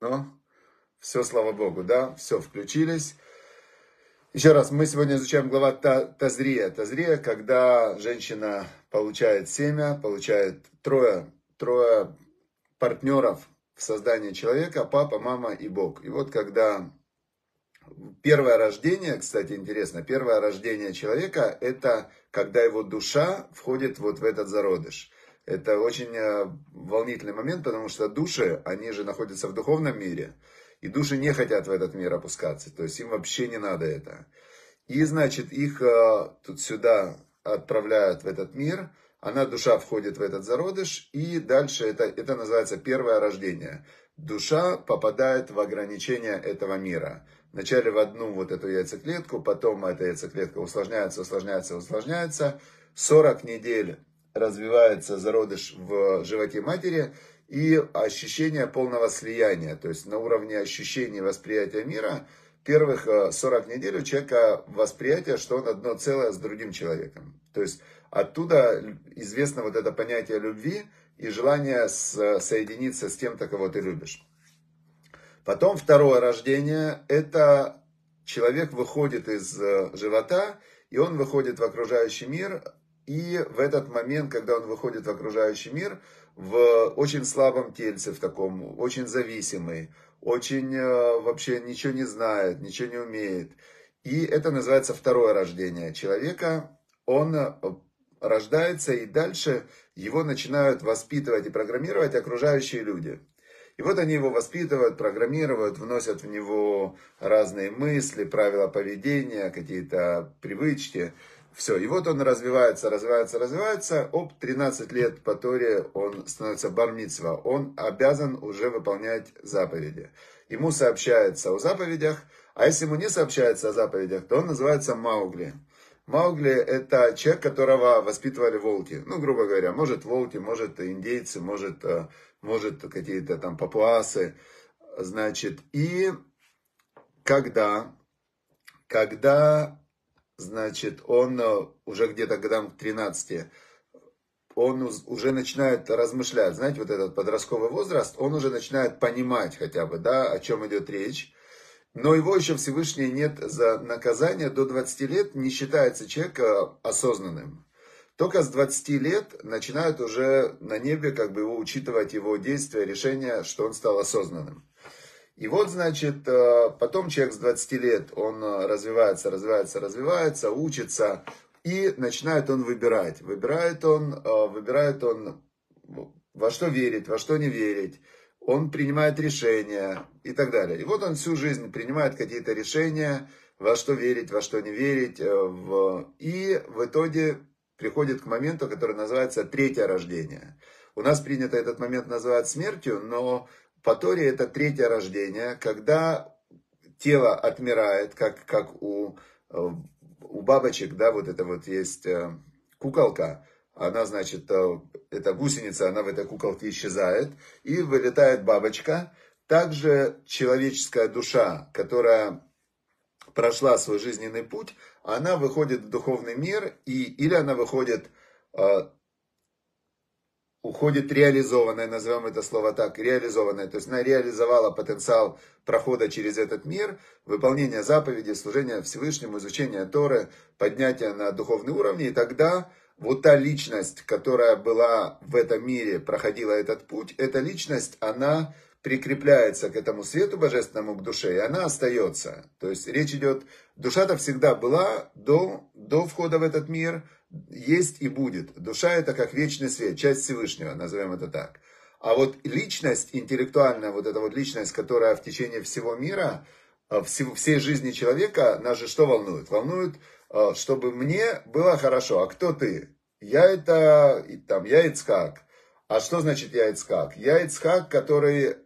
Ну, все, слава Богу, да, все, включились. Еще раз, мы сегодня изучаем глава Тазрия. Тазрия, когда женщина получает семя, получает трое, трое партнеров в создании человека, папа, мама и Бог. И вот когда первое рождение, кстати, интересно, первое рождение человека, это когда его душа входит вот в этот зародыш. Это очень э, волнительный момент, потому что души, они же находятся в духовном мире, и души не хотят в этот мир опускаться, то есть им вообще не надо это. И, значит, их э, тут сюда отправляют в этот мир, она, душа, входит в этот зародыш, и дальше это, это называется первое рождение. Душа попадает в ограничения этого мира. Вначале в одну вот эту яйцеклетку, потом эта яйцеклетка усложняется, усложняется, усложняется. 40 недель развивается зародыш в животе матери и ощущение полного слияния, то есть на уровне ощущения восприятия мира, первых 40 э, недель у человека восприятие, что он одно целое с другим человеком. То есть оттуда известно вот это понятие любви и желание соединиться с тем, кого ты любишь. Потом второе рождение, это человек выходит из э, живота, и он выходит в окружающий мир, и в этот момент, когда он выходит в окружающий мир, в очень слабом тельце, в таком, очень зависимый, очень э, вообще ничего не знает, ничего не умеет. И это называется второе рождение человека. Он э, рождается, и дальше его начинают воспитывать и программировать окружающие люди. И вот они его воспитывают, программируют, вносят в него разные мысли, правила поведения, какие-то привычки. Все, и вот он развивается, развивается, развивается. Об 13 лет по Торе он становится бармитсва. Он обязан уже выполнять заповеди. Ему сообщается о заповедях, а если ему не сообщается о заповедях, то он называется Маугли. Маугли это человек, которого воспитывали волки. Ну, грубо говоря, может волки, может индейцы, может, э, может какие-то там папуасы. Значит, и когда, когда значит, он э, уже где-то годам к 13, он уже начинает размышлять, знаете, вот этот подростковый возраст, он уже начинает понимать хотя бы, да, о чем идет речь. Но его еще Всевышний нет за наказание до 20 лет, не считается человек осознанным. Только с 20 лет начинают уже на небе как бы его учитывать его действия, решения, что он стал осознанным. И вот, значит, э, потом человек с 20 лет, он э, развивается, развивается, развивается, учится, и начинает он выбирать. Выбирает он, э, выбирает он во что верить, во что не верить. Он принимает решения и так далее. И вот он всю жизнь принимает какие-то решения, во что верить, во что не верить. И в итоге приходит к моменту, который называется третье рождение. У нас принято этот момент называть смертью, но по Торе это третье рождение, когда тело отмирает, как, как у, э, у бабочек, да, вот это вот есть э, куколка, она, значит, э, эта гусеница, она в этой куколке исчезает, и вылетает бабочка. Также человеческая душа, которая прошла свой жизненный путь, она выходит в духовный мир, и, или она выходит уходит реализованная, назовем это слово так, реализованная, то есть она реализовала потенциал прохода через этот мир, выполнения заповедей, служения Всевышнему, изучения Торы, поднятия на духовный уровень, и тогда вот та личность, которая была в этом мире, проходила этот путь, эта личность, она прикрепляется к этому свету божественному, к душе, и она остается. То есть речь идет, душа-то всегда была до, до входа в этот мир, есть и будет. Душа это как вечный свет, часть Всевышнего, назовем это так. А вот личность, интеллектуальная, вот эта вот личность, которая в течение всего мира, э, всей жизни человека, нас же что волнует? Волнует, э, чтобы мне было хорошо. А кто ты? Я это, там, я Ицхак. А что значит я Ицхак? Я Ицхак, который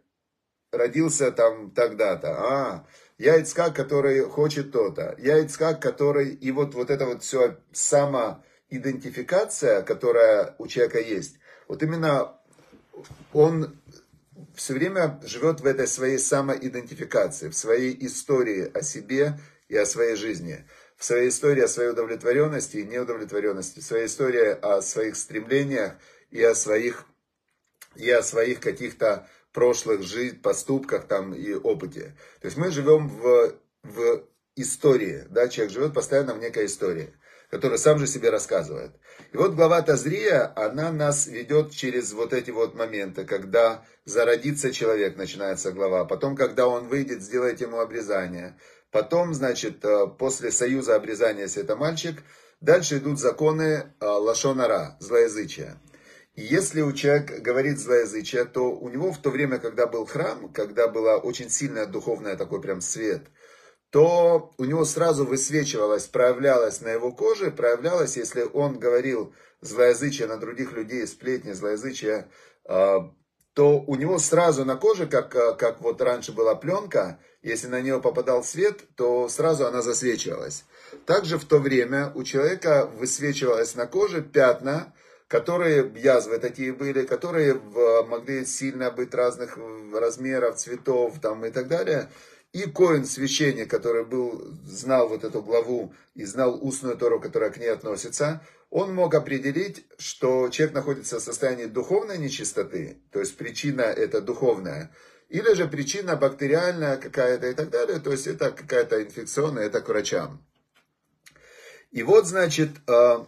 родился там тогда-то. А, я Ицхак, который хочет то-то. Я Ицхак, который... И вот, вот это вот все само идентификация, которая у человека есть, вот именно он все время живет в этой своей самоидентификации, в своей истории о себе и о своей жизни, в своей истории о своей удовлетворенности и неудовлетворенности, в своей истории о своих стремлениях и о своих, и о своих каких-то прошлых жизнь, поступках там и опыте. То есть мы живем в, в истории, да, человек живет постоянно в некой истории, которую сам же себе рассказывает. И вот глава Тазрия, она нас ведет через вот эти вот моменты, когда зародится человек, начинается глава, потом, когда он выйдет, сделать ему обрезание, потом, значит, э, после союза обрезания, если это мальчик, дальше идут законы э, лашонара, злоязычия. И если у человека говорит злоязычие, то у него в то время, когда был храм, когда была очень сильная духовная такой прям свет – то у него сразу высвечивалось, проявлялось на его коже, проявлялось, если он говорил злоязычие на других людей, сплетни, злоязычие, а, то у него сразу на коже, как, а, как вот раньше была пленка, если на нее попадал свет, то сразу она засвечивалась. Также в то время у человека высвечивалось на коже пятна, которые язвы такие были, которые могли сильно быть разных размеров, цветов там, и так далее. И Коин, священник, который был, знал вот эту главу и знал устную Тору, которая к ней относится, он мог определить, что человек находится в состоянии духовной нечистоты, то есть причина это духовная, или же причина бактериальная какая-то и так далее, то есть это какая-то инфекционная, это к врачам. И вот, значит, э,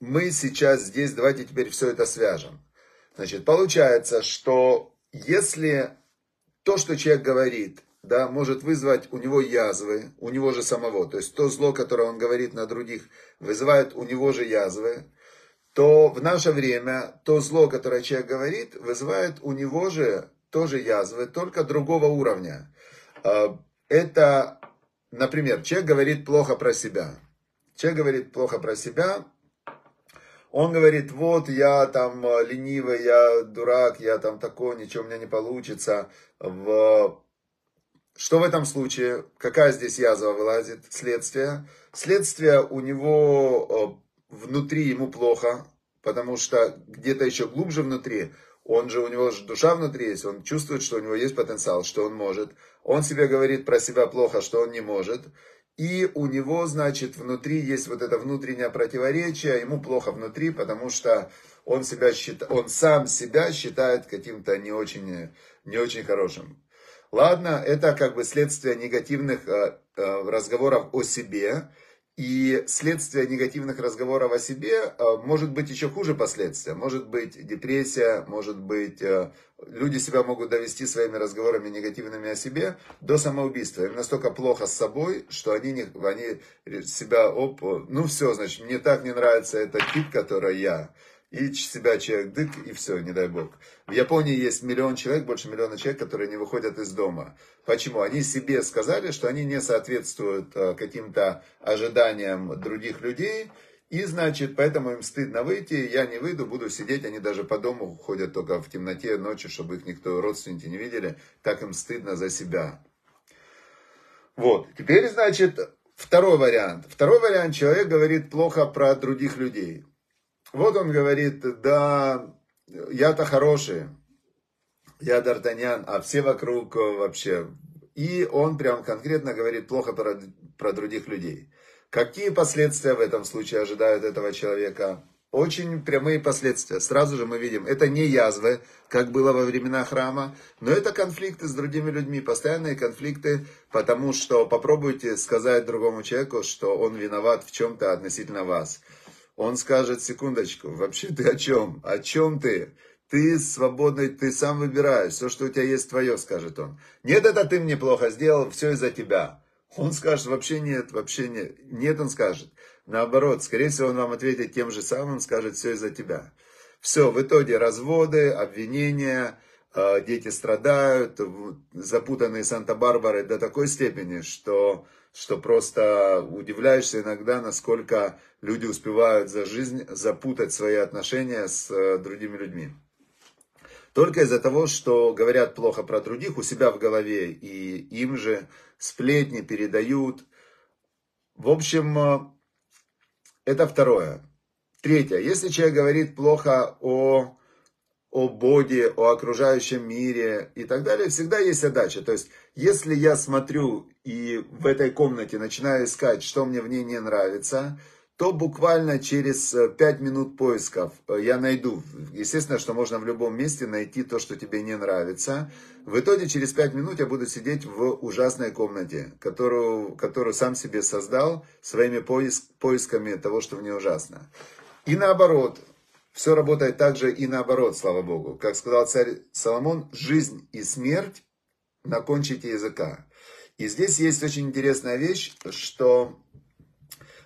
мы сейчас здесь, давайте теперь все это свяжем. Значит, получается, что если то, что человек говорит, да, может вызвать у него язвы, у него же самого. То есть то зло, которое он говорит на других, вызывает у него же язвы. То в наше время то зло, которое человек говорит, вызывает у него же тоже язвы, только другого уровня. А, это, например, человек говорит плохо про себя. Человек говорит плохо про себя, он говорит, вот я там ленивый, я дурак, я там такой, ничего у меня не получится. В что в этом случае? Какая здесь язва вылазит? Следствие. Следствие у него э, внутри ему плохо, потому что где-то еще глубже внутри, он же, у него же душа внутри есть, он чувствует, что у него есть потенциал, что он может. Он себе говорит про себя плохо, что он не может. И у него, значит, внутри есть вот это внутреннее противоречие, ему плохо внутри, потому что он, себя считает, он сам себя считает каким-то не очень, не очень хорошим. Ладно, это как бы следствие негативных э, э, разговоров о себе. И следствие негативных разговоров о себе э, может быть еще хуже последствия. Может быть депрессия, может быть люди себя могут довести своими разговорами негативными о себе до самоубийства. Им настолько плохо с собой, что они, не, они себя, оп, ну все, значит, мне так не нравится этот тип, который я и себя человек дык, и все, не дай бог. В Японии есть миллион человек, больше миллиона человек, которые не выходят из дома. Почему? Они себе сказали, что они не соответствуют э, каким-то ожиданиям других людей, и, значит, поэтому им стыдно выйти, я не выйду, буду сидеть, они даже по дому ходят только в темноте ночью, чтобы их никто, родственники не видели, так им стыдно за себя. Вот, теперь, значит, второй вариант. Второй вариант, человек говорит плохо про других людей. Вот он говорит, да, я-то хороший, я Д'Артаньян, а все вокруг вообще. И он прям конкретно говорит плохо про, про других людей. Какие последствия в этом случае ожидают этого человека? Очень прямые последствия. Сразу же мы видим, это не язвы, как было во времена храма, но это конфликты с другими людьми, постоянные конфликты, потому что попробуйте сказать другому человеку, что он виноват в чем-то относительно вас. Он скажет, секундочку, вообще ты о чем? О чем ты? Ты свободный, ты сам выбираешь. Все, что у тебя есть, твое, скажет он. Нет, это ты мне плохо сделал, все из-за тебя. Он скажет, вообще нет, вообще нет. Нет, он скажет. Наоборот, скорее всего, он вам ответит тем же самым, скажет, все из-за тебя. Все, в итоге разводы, обвинения, э, дети страдают, запутанные Санта-Барбары до такой степени, что что просто удивляешься иногда, насколько люди успевают за жизнь запутать свои отношения с э, другими людьми. Только из-за того, что говорят плохо про других у себя в голове, и им же сплетни передают. В общем, э, это второе. Третье. Если человек говорит плохо о о Боге, о окружающем мире и так далее, всегда есть задача. То есть, если я смотрю и в этой комнате начинаю искать, что мне в ней не нравится, то буквально через 5 э, минут поисков э, я найду. Естественно, что можно в любом месте найти то, что тебе не нравится. В итоге через 5 минут я буду сидеть в ужасной комнате, которую, которую сам себе создал своими поиск, поисками того, что мне ужасно. И наоборот, все работает также и наоборот, слава Богу. Как сказал царь Соломон, жизнь и смерть на кончике языка. И здесь есть очень интересная вещь, что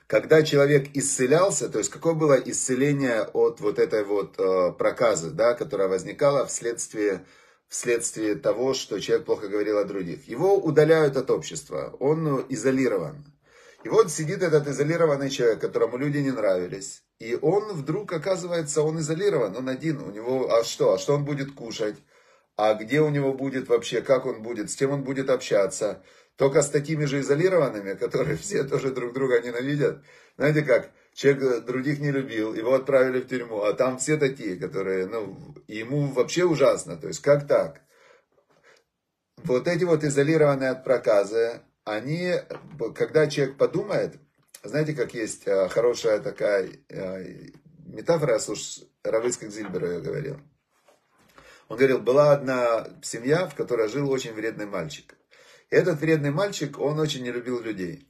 когда человек исцелялся, то есть какое было исцеление от вот этой вот э, проказы, да, которая возникала вследствие, вследствие того, что человек плохо говорил о других. Его удаляют от общества, он изолирован. И вот сидит этот изолированный человек, которому люди не нравились. И он вдруг оказывается, он изолирован, он один. У него, а что, а что он будет кушать? А где у него будет вообще, как он будет, с кем он будет общаться? Только с такими же изолированными, которые все тоже друг друга ненавидят. Знаете как, человек других не любил, его отправили в тюрьму, а там все такие, которые, ну, ему вообще ужасно. То есть как так? Вот эти вот изолированные от проказы, они, когда человек подумает, знаете, как есть э, хорошая такая э, метафора, слушай, Равыцкак Зильбер ее говорил. Он говорил, была одна семья, в которой жил очень вредный мальчик. Этот вредный мальчик, он очень не любил людей.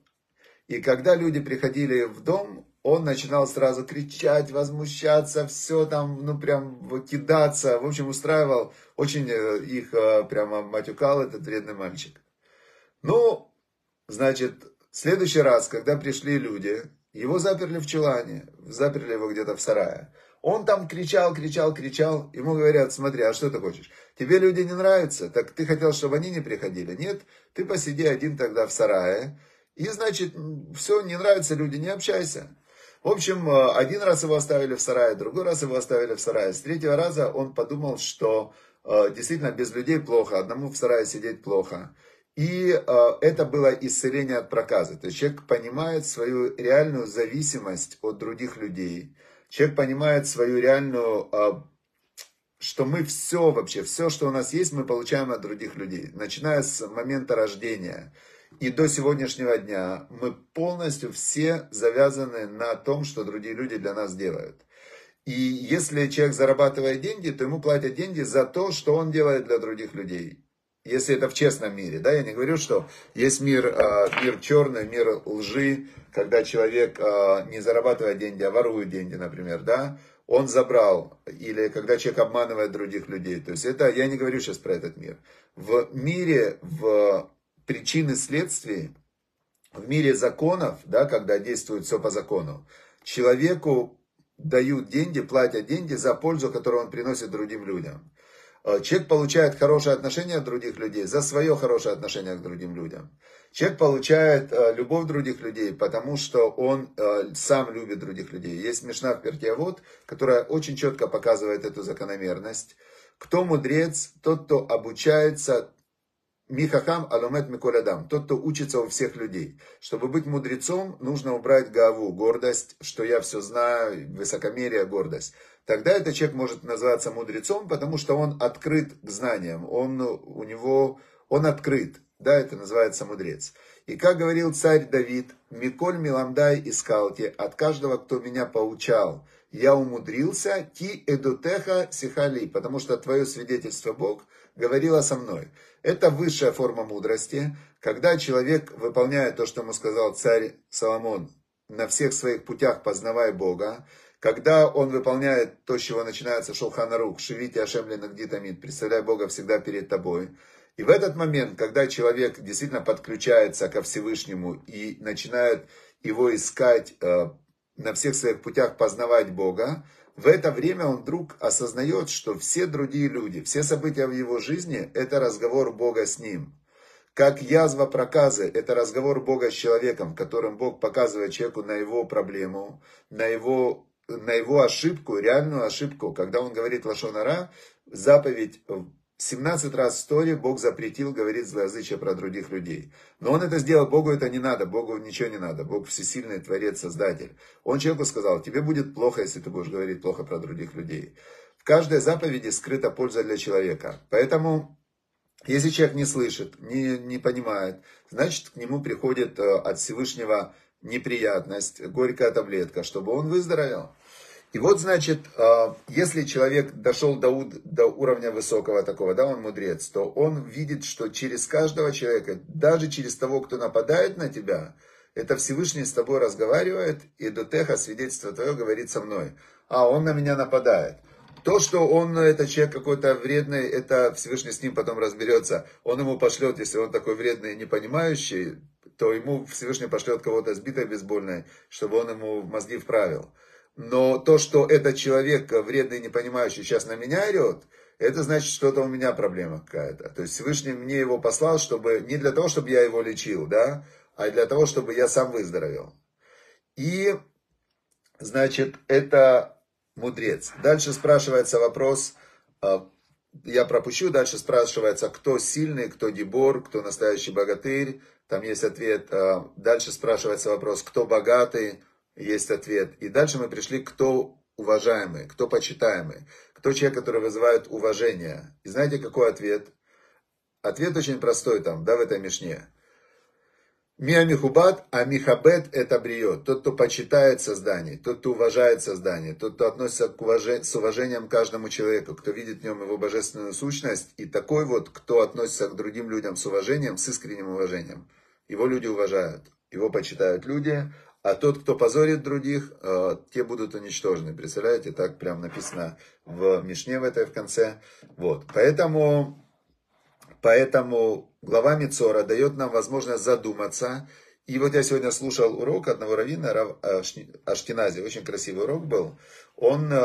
И когда люди приходили в дом, он начинал сразу кричать, возмущаться, все там, ну прям кидаться. В общем, устраивал, очень э, их э, прямо матюкал этот вредный мальчик. Ну, значит, в следующий раз, когда пришли люди, его заперли в чулане, заперли его где-то в сарае. Он там кричал, кричал, кричал. Ему говорят, смотри, а что ты хочешь? Тебе люди не нравятся? Так ты хотел, чтобы они не приходили? Нет, ты посиди один тогда в сарае. И, значит, все, не нравятся люди, не общайся. В общем, э, один раз его оставили в сарае, другой раз его оставили в сарае. С третьего раза он подумал, что э, действительно без людей плохо, одному в сарае сидеть плохо. И э, это было исцеление от проказа. То есть человек понимает свою реальную зависимость от других людей человек понимает свою реальную, а, что мы все вообще, все, что у нас есть, мы получаем от других людей. Начиная с момента рождения и до сегодняшнего дня, мы полностью все завязаны на том, что другие люди для нас делают. И если человек зарабатывает деньги, то ему платят деньги за то, что он делает для других людей. Если это в честном мире, да, я не говорю, что есть мир, а, мир черный, мир лжи, когда человек э, не зарабатывает деньги, а ворует деньги, например, да, он забрал, или когда человек обманывает других людей. То есть это, я не говорю сейчас про этот мир. В мире, в причины следствий, в мире законов, да, когда действует все по закону, человеку дают деньги, платят деньги за пользу, которую он приносит другим людям. Э, человек получает хорошее отношение от других людей за свое хорошее отношение к другим людям. Человек получает э, любовь других людей, потому что он э, сам любит других людей. Есть Мишна в Пертиавод, которая очень четко показывает эту закономерность. Кто мудрец? Тот, кто обучается Михахам Алумет Миколядам, тот, кто учится у всех людей. Чтобы быть мудрецом, нужно убрать гаву, гордость, что я все знаю, высокомерие, гордость тогда этот человек может называться мудрецом, потому что он открыт к знаниям, он, у него, он открыт, да, это называется мудрец. И как говорил царь Давид, «Миколь миламдай искалти, от каждого, кто меня поучал, я умудрился, ти эдутеха сихали, потому что твое свидетельство Бог говорило со мной». Это высшая форма мудрости, когда человек выполняет то, что ему сказал царь Соломон, на всех своих путях познавая Бога, когда он выполняет то, с чего начинается Шулханарух, Шивити Ашемли Нагдитамид, представляй Бога всегда перед тобой. И в этот момент, когда человек действительно подключается ко Всевышнему и начинает его искать э, на всех своих путях, познавать Бога, в это время он вдруг осознает, что все другие люди, все события в его жизни – это разговор Бога с ним. Как язва проказы – это разговор Бога с человеком, в котором Бог показывает человеку на его проблему, на его на его ошибку, реальную ошибку, когда он говорит Лашонара, заповедь 17 раз в истории Бог запретил говорить злоязычие про других людей. Но он это сделал, Богу это не надо, Богу ничего не надо. Бог всесильный Творец, Создатель. Он человеку сказал, тебе будет плохо, если ты будешь говорить плохо про других людей. В каждой заповеди скрыта польза для человека. Поэтому, если человек не слышит, не, не понимает, значит к нему приходит э, от Всевышнего неприятность, горькая таблетка, чтобы он выздоровел. И вот, значит, а, если человек дошел до, до уровня высокого такого, да, он мудрец, то он видит, что через каждого человека, даже через того, кто нападает на тебя, это Всевышний с тобой разговаривает, и до теха свидетельство твое говорит со мной. А, он на меня нападает. То, что он, этот человек какой-то вредный, это Всевышний с ним потом разберется. Он ему пошлет, если он такой вредный и не понимающий, то ему Всевышний пошлет кого-то сбитой бейсбольной, чтобы он ему мозги вправил. Но то, что этот человек вредный, не понимающий, сейчас на меня орет, это значит, что-то у меня проблема какая-то. То есть Всевышний мне его послал, чтобы не для того, чтобы я его лечил, да, а для того, чтобы я сам выздоровел. И, значит, это мудрец. Дальше спрашивается вопрос, а, я пропущу, дальше спрашивается, кто сильный, кто дебор, кто настоящий богатырь. Там есть ответ. А, дальше спрашивается вопрос, кто богатый, есть ответ. И дальше мы пришли, кто уважаемый, кто почитаемый, кто человек, который вызывает уважение. И знаете, какой ответ? Ответ очень простой там, да, в этой мишне. Миамихубат, а Михабет это бриет. Тот, кто почитает создание, тот, кто уважает создание, тот, кто относится к уважен... с уважением к каждому человеку, кто видит в нем его божественную сущность, и такой вот, кто относится к другим людям с уважением, с искренним уважением. Его люди уважают, его почитают люди, а тот, кто позорит других, э, те будут уничтожены. Представляете, так прям написано в Мишне в этой в конце. Вот. Поэтому, поэтому глава Мицора дает нам возможность задуматься. И вот я сегодня слушал урок одного раввина, Рав Аштинази, очень красивый урок был. Он э,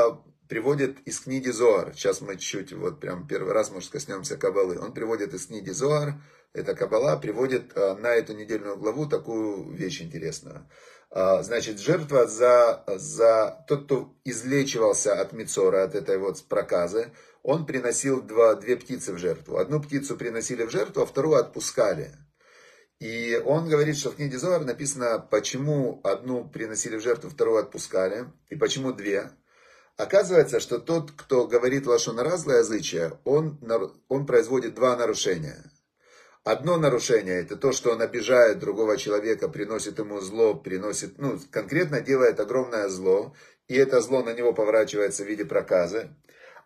приводит из книги Зоар. Сейчас мы чуть, вот прям первый раз, может, коснемся Кабалы. Он приводит из книги Зоар, это Кабала, приводит э, на эту недельную главу такую вещь интересную. А, значит, жертва за, за тот, кто излечивался от Мицора, от этой вот проказы, он приносил два, две птицы в жертву. Одну птицу приносили в жертву, а вторую отпускали. И он говорит, что в книге Зоар написано, почему одну приносили в жертву, вторую отпускали, и почему две. Оказывается, что тот, кто говорит лошонара злоязычие, он, он производит два нарушения. Одно нарушение – это то, что он обижает другого человека, приносит ему зло, приносит, ну, конкретно делает огромное зло, и это зло на него поворачивается в виде проказа.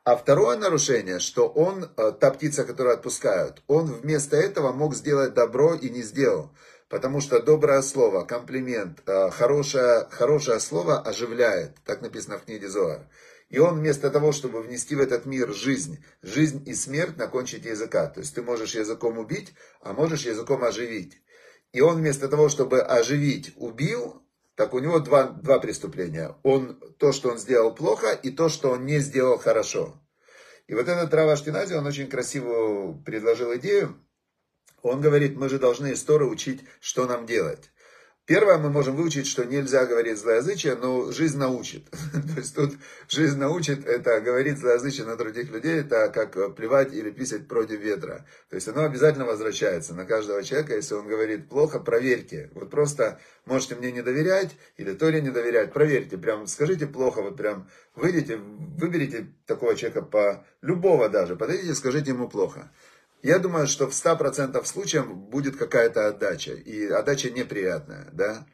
А второе нарушение, что он, э, та птица, которую отпускают, он вместо этого мог сделать добро и не сделал. Потому что доброе слово, комплимент, э, хорошее, хорошее слово оживляет. Так написано в книге Зоар. И он вместо того, чтобы внести в этот мир жизнь, жизнь и смерть на кончике языка. То есть ты можешь языком убить, а можешь языком оживить. И он вместо того, чтобы оживить, убил, так у него два, два преступления. Он, то, что он сделал плохо, и то, что он не сделал хорошо. И вот этот Рава Штинази, он очень красиво предложил идею. Он говорит, мы же должны историю учить, что нам делать. Первое, мы можем выучить, что нельзя говорить злоязычие, но жизнь научит. То есть тут жизнь научит, это говорить злоязычие на других людей, это как плевать или писать против ветра. То есть оно обязательно возвращается на каждого человека. Если он говорит плохо, проверьте. Вот просто можете мне не доверять или Торе не доверять, проверьте. Прям скажите плохо, вот прям выйдите, выберите такого человека по любого даже, подойдите, скажите ему плохо. Я думаю, что в 100% случаев будет какая-то отдача, и отдача неприятная, да.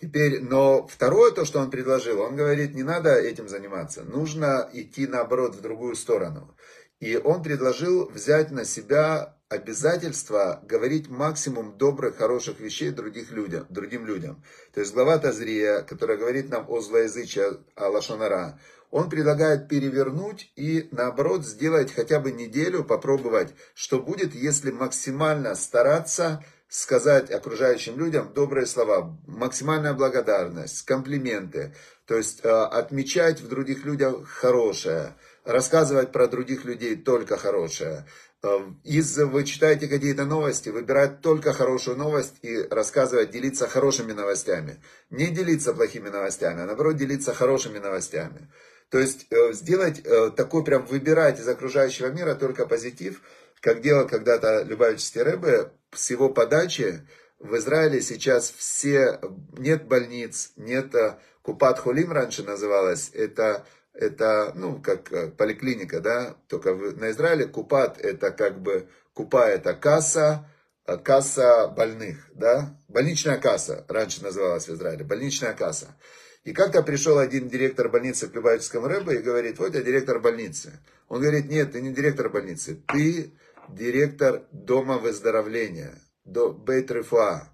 Теперь, но второе, то, что он предложил, он говорит, не надо этим заниматься, нужно идти, наоборот, в другую сторону. И он предложил взять на себя обязательство говорить максимум добрых, хороших вещей других людям, другим людям. То есть глава Тазрия, которая говорит нам о злоязычии, о лошонара, он предлагает перевернуть и наоборот сделать хотя бы неделю, попробовать, что будет, если максимально стараться сказать окружающим людям добрые слова, максимальная благодарность, комплименты, то есть э, отмечать в других людях хорошее, рассказывать про других людей только хорошее. Э, из, вы читаете какие-то новости, выбирать только хорошую новость и рассказывать, делиться хорошими новостями. Не делиться плохими новостями, а наоборот делиться хорошими новостями. То есть э, сделать э, такой прям выбирать из окружающего мира только позитив, как делал когда-то Любавический Рэбе, с его подачи. В Израиле сейчас все, нет больниц, нет э, Купат Хулим раньше называлось, это, это ну, как поликлиника, да, только на Израиле. Купат это как бы, Купа это касса, касса больных, да, больничная касса, раньше называлась в Израиле, больничная касса. И как-то пришел один директор больницы в Любавичском Рэбе и говорит, вот я директор больницы. Он говорит, нет, ты не директор больницы, ты директор дома выздоровления, до Бейтрефа.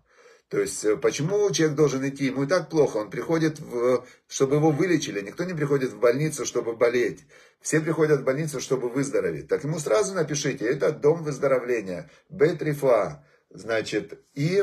То есть, э, почему человек должен идти? Ему и так плохо. Он приходит, в, чтобы его вылечили. Никто не приходит в больницу, чтобы болеть. Все приходят в больницу, чтобы выздороветь. Так ему сразу напишите, это дом выздоровления. Бетрифа. Значит, и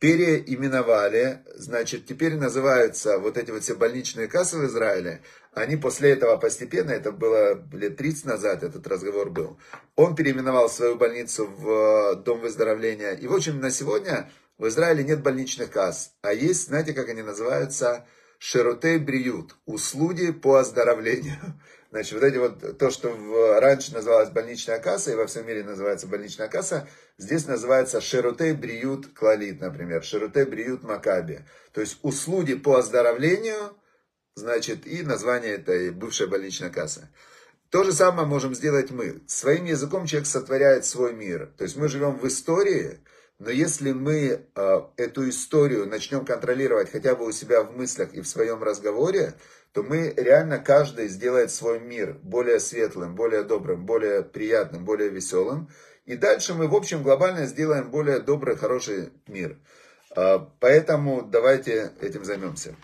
переименовали, значит, теперь называются вот эти вот все больничные кассы в Израиле, они после этого постепенно, это было лет 30 назад, этот разговор был, он переименовал свою больницу в э, Дом выздоровления. И, в общем, на сегодня в Израиле нет больничных касс, а есть, знаете, как они называются, шерутей бриют, услуги по оздоровлению. Значит, вот эти вот, то, что в, раньше называлось больничная касса, и во всем мире называется больничная касса, здесь называется Шерутей Бриют Клалит, например, Шерутей Бриют Макаби. То есть услуги по оздоровлению, значит, и название этой бывшая больничная касса. То же самое можем сделать мы. Своим языком человек сотворяет свой мир. То есть мы живем в истории, но если мы э, эту историю начнем контролировать хотя бы у себя в мыслях и в своем разговоре, то мы реально каждый сделает свой мир более светлым, более добрым, более приятным, более веселым. И дальше мы, в общем, глобально сделаем более добрый, хороший мир. А, поэтому давайте этим займемся.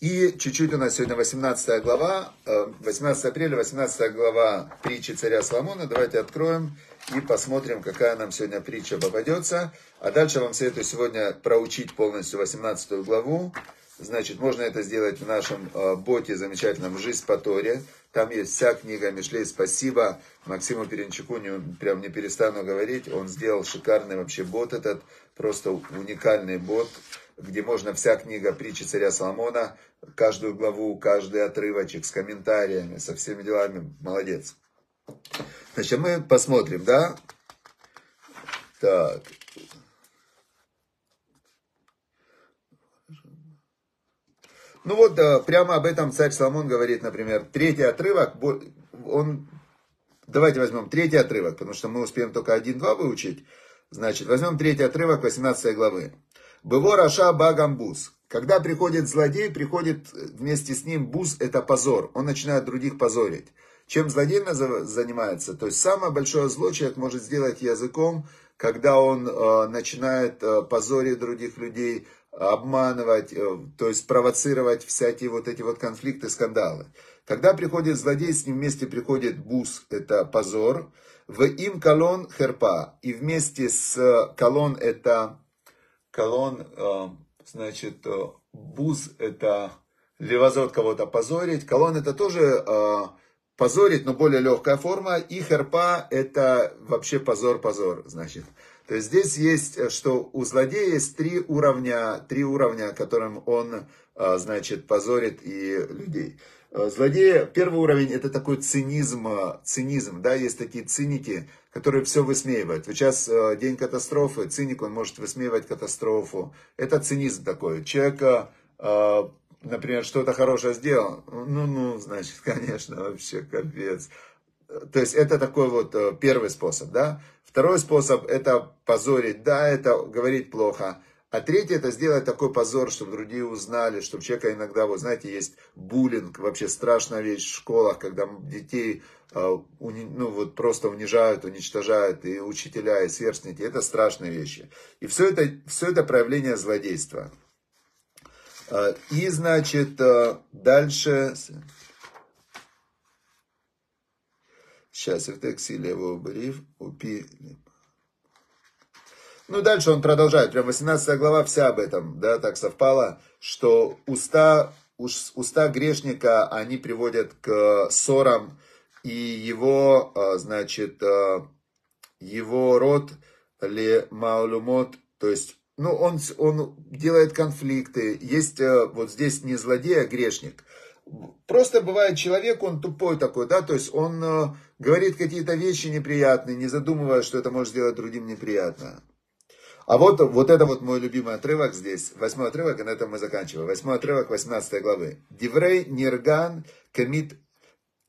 И чуть-чуть у нас сегодня 18 глава, 18 э, апреля, 18 глава притчи царя Соломона. Давайте откроем и посмотрим, какая нам сегодня притча попадется. А дальше вам советую сегодня проучить полностью 18 главу. Значит, можно это сделать в нашем э, боте замечательном «Жизнь по Торе». Там есть вся книга Мишлей. Спасибо Максиму Перенчуку, не, прям не перестану говорить. Он сделал шикарный вообще бот этот, просто уникальный бот, где можно вся книга притчи царя Соломона, каждую главу, каждый отрывочек с комментариями, со всеми делами. Молодец. Значит, мы посмотрим, да? Так, Ну вот, прямо об этом царь Соломон говорит, например, третий отрывок, он, давайте возьмем третий отрывок, потому что мы успеем только один-два выучить. Значит, возьмем третий отрывок 18 главы. Быво Раша Багамбус. Когда приходит злодей, приходит вместе с ним буз, это позор. Он начинает других позорить. Чем злодей занимается? То есть самое большое зло человек может сделать языком, когда он э, начинает э, позорить других людей, обманывать, э, то есть провоцировать всякие вот эти вот конфликты, скандалы. Когда приходит злодей, с ним вместе приходит бус, это позор. В им колон херпа. И вместе с колон это колон, э, значит, э, буз это левозот кого-то позорить. Колон это тоже позорить, но более легкая форма. И херпа это вообще позор-позор, значит. То есть здесь есть, э, что у злодея есть три уровня, три уровня, которым он, э, значит, позорит и людей. Э, злодея, первый уровень, это такой цинизм, цинизм, да, есть такие циники, которые все высмеивают. Сейчас день катастрофы, циник, он может высмеивать катастрофу. Это цинизм такой. Человек, например, что-то хорошее сделал, ну, ну, значит, конечно, вообще капец. То есть это такой вот первый способ, да. Второй способ это позорить, да, это говорить плохо. А третий это сделать такой позор, чтобы другие узнали, чтобы человека иногда, вот знаете, есть буллинг, вообще страшная вещь в школах, когда детей э, ну, вот просто унижают, уничтожают, и учителя, и сверстники, это страшные вещи. И все это, все это проявление злодейства. Э, и, значит, э, дальше... Сейчас в тексте левого бриф упи. Ну, дальше он продолжает. Прям 18 глава вся об этом, да, так совпало, что уста, уста грешника, они приводят к ссорам, и его, а, значит, а, его род, ле маулюмот, то есть, ну, он, он делает конфликты. Есть а, вот здесь не злодей, а грешник. Просто бывает человек, он тупой такой, да, то есть он э, говорит какие-то вещи неприятные, не задумываясь, что это может сделать другим неприятно. А вот, вот это вот мой любимый отрывок здесь, восьмой отрывок, и на этом мы заканчиваем. Восьмой отрывок 18 главы. Диврей нирган кемит,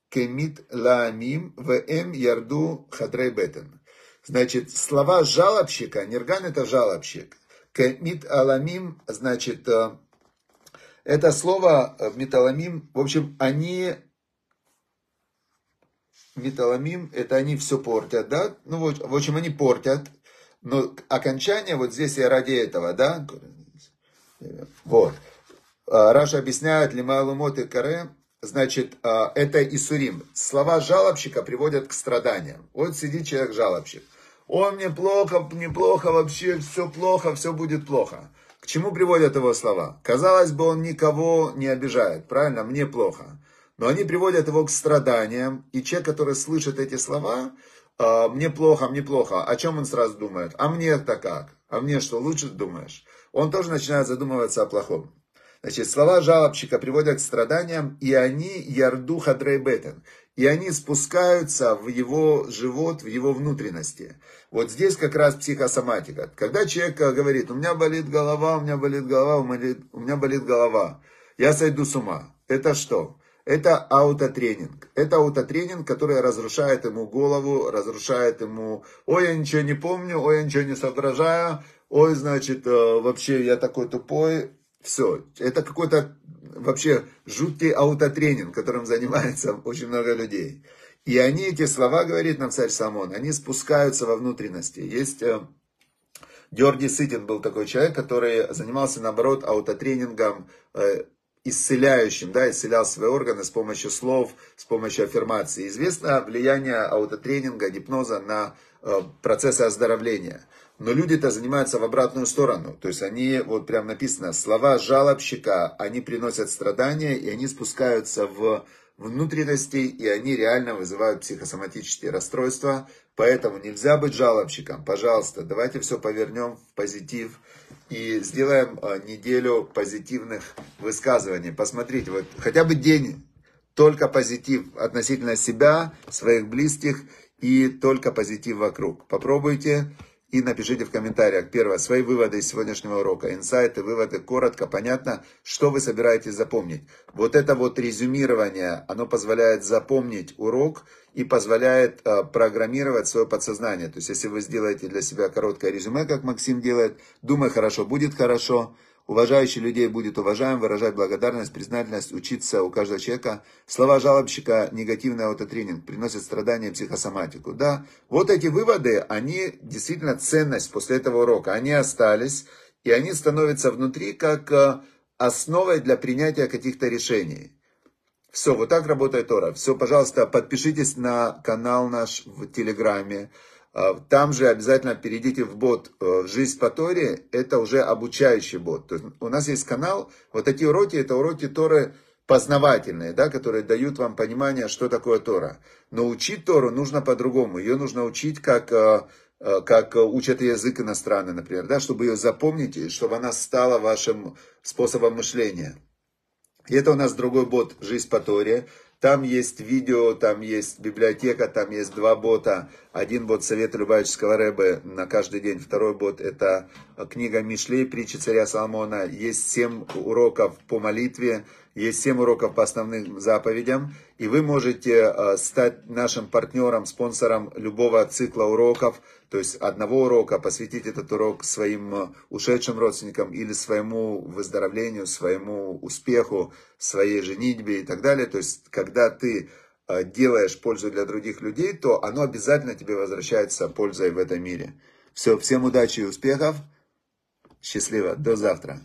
кемит лаамим в эм ярду хадрей бетен. Значит, слова жалобщика, Нирган это жалобщик. Кемит аламим, значит, э, это слово э, металамим, в общем, они, металамим, это они все портят, да? Ну, в общем, они портят, но окончание вот здесь я ради этого, да? Вот. А, Раша объясняет, лималумот и каре, значит, это Исурим. Слова жалобщика приводят к страданиям. Вот сидит человек Ой, мне плохо, мне плохо, вообще все плохо, все будет плохо. К чему приводят его слова? Казалось бы, он никого не обижает, правильно? Мне плохо. Но они приводят его к страданиям, и человек, который слышит эти слова, «А, мне плохо, мне плохо, о чем он сразу думает? А мне-то как? А мне что, лучше думаешь? Он тоже начинает задумываться о плохом. Значит, слова жалобщика приводят к страданиям, и они ярду хадрейбетен и они спускаются в его живот, в его внутренности. Вот здесь как раз психосоматика. Когда человек говорит, у меня болит голова, у меня болит голова, у меня болит голова, я сойду с ума. Это что? Это аутотренинг. Это аутотренинг, который разрушает ему голову, разрушает ему, ой, я ничего не помню, ой, я ничего не соображаю, ой, значит, э, вообще я такой тупой. Все. Это какой-то вообще жуткий аутотренинг, которым занимается очень много людей. И они, эти слова, говорит нам царь Самон, они спускаются во внутренности. Есть э, Георгий Сытин был такой человек, который занимался, наоборот, аутотренингом, э, исцеляющим, да, исцелял свои органы с помощью слов, с помощью аффирмации. Известно влияние аутотренинга, гипноза на э, процессы оздоровления. Но люди-то занимаются в обратную сторону. То есть они, вот прям написано, слова жалобщика, они приносят страдания, и они спускаются в внутренности, и они реально вызывают психосоматические расстройства. Поэтому нельзя быть жалобщиком. Пожалуйста, давайте все повернем в позитив и сделаем а, неделю позитивных высказываний. Посмотрите, вот хотя бы день только позитив относительно себя, своих близких и только позитив вокруг. Попробуйте и напишите в комментариях, первое, свои выводы из сегодняшнего урока, инсайты, выводы, коротко, понятно, что вы собираетесь запомнить. Вот это вот резюмирование, оно позволяет запомнить урок и позволяет э, программировать свое подсознание. То есть, если вы сделаете для себя короткое резюме, как Максим делает, думай хорошо, будет хорошо, Уважающий людей будет уважаем, выражать благодарность, признательность, учиться у каждого человека. Слова жалобщика, негативный аутотренинг, приносят страдания психосоматику. Да, вот эти выводы, они действительно ценность после этого урока. Они остались, и они становятся внутри как э, основой для принятия каких-то решений. Все, вот так работает Тора. Все, пожалуйста, подпишитесь на канал наш в Телеграме. А, там же обязательно перейдите в бот э, «Жизнь по Торе», это уже обучающий бот. То есть у нас есть канал, вот такие уроки, это уроки Торы познавательные, да, которые дают вам понимание, что такое Тора. Но учить Тору нужно по-другому. Ее нужно учить как, э, э, как учат язык иностранный, например, да, чтобы ее запомнить, и чтобы она стала вашим способом мышления. И это у нас другой бот «Жизнь по Торе». Там есть видео, там есть библиотека, там есть два бота. Один бот Совета Любавического Рэбе на каждый день. Второй бот это книга Мишлей, притчи царя Соломона. Есть семь уроков по молитве. Есть 7 уроков по основным заповедям, и вы можете э, стать нашим партнером, спонсором любого цикла уроков, то есть одного урока, посвятить этот урок своим э, ушедшим родственникам или своему выздоровлению, своему успеху, своей женитьбе и так далее. То есть, когда ты делаешь пользу для других людей, то оно обязательно тебе возвращается пользой в этом мире. Все, всем удачи и успехов. Счастливо. До завтра.